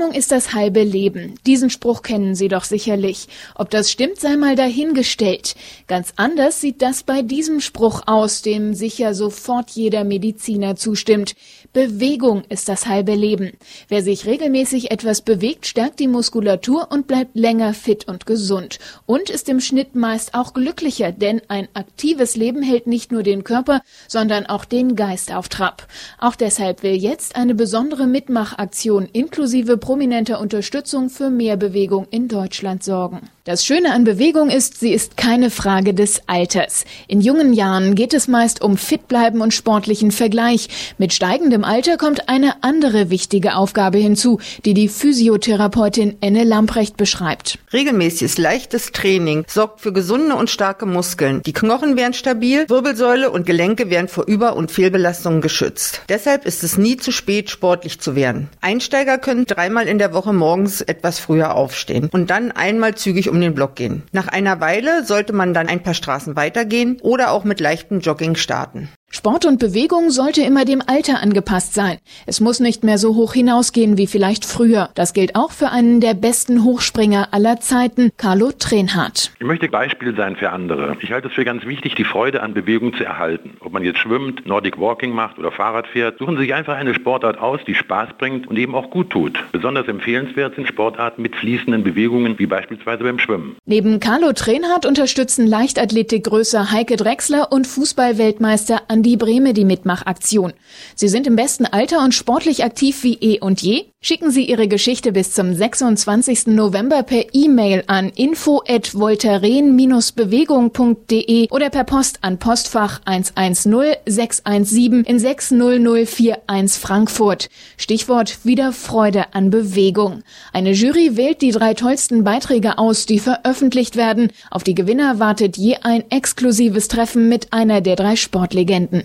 Ordnung ist das halbe Leben. Diesen Spruch kennen Sie doch sicherlich. Ob das stimmt, sei mal dahingestellt. Ganz anders sieht das bei diesem Spruch aus, dem sicher sofort jeder Mediziner zustimmt. Bewegung ist das halbe Leben. Wer sich regelmäßig etwas bewegt, stärkt die Muskulatur und bleibt länger fit und gesund. Und ist im Schnitt meist auch glücklicher, denn ein aktives Leben hält nicht nur den Körper, sondern auch den Geist auf Trab. Auch deshalb will jetzt eine besondere Mitmachaktion inklusive prominenter Unterstützung für mehr Bewegung in Deutschland sorgen. Das Schöne an Bewegung ist, sie ist keine Frage des Alters. In jungen Jahren geht es meist um Fitbleiben und sportlichen Vergleich. Mit steigendem Alter kommt eine andere wichtige Aufgabe hinzu, die die Physiotherapeutin Enne Lamprecht beschreibt. Regelmäßiges leichtes Training sorgt für gesunde und starke Muskeln. Die Knochen werden stabil, Wirbelsäule und Gelenke werden vor Über- und Fehlbelastungen geschützt. Deshalb ist es nie zu spät, sportlich zu werden. Einsteiger können dreimal in der Woche morgens etwas früher aufstehen und dann einmal zügig um den Block gehen. Nach einer Weile sollte man dann ein paar Straßen weitergehen oder auch mit leichtem Jogging starten. Sport und Bewegung sollte immer dem Alter angepasst sein. Es muss nicht mehr so hoch hinausgehen wie vielleicht früher. Das gilt auch für einen der besten Hochspringer aller Zeiten, Carlo Trenhardt. Ich möchte Beispiel sein für andere. Ich halte es für ganz wichtig, die Freude an Bewegung zu erhalten. Ob man jetzt schwimmt, Nordic Walking macht oder Fahrrad fährt, suchen Sie sich einfach eine Sportart aus, die Spaß bringt und eben auch gut tut. Besonders empfehlenswert sind Sportarten mit fließenden Bewegungen, wie beispielsweise beim Schwimmen. Neben Carlo Trenhardt unterstützen Leichtathletikgröße Heike Drechsler und Fußballweltmeister Andi Brehme die Mitmachaktion. Sie sind im besten Alter und sportlich aktiv wie eh und je. Schicken Sie Ihre Geschichte bis zum 26. November per E-Mail an info@voltaren-bewegung.de oder per Post an Postfach 110 617 in 60041 Frankfurt. Stichwort wieder Freude an Bewegung. Eine Jury wählt die drei tollsten Beiträge aus, die veröffentlicht werden. Auf die Gewinner wartet je ein exklusives Treffen mit einer der drei Sportlegenden.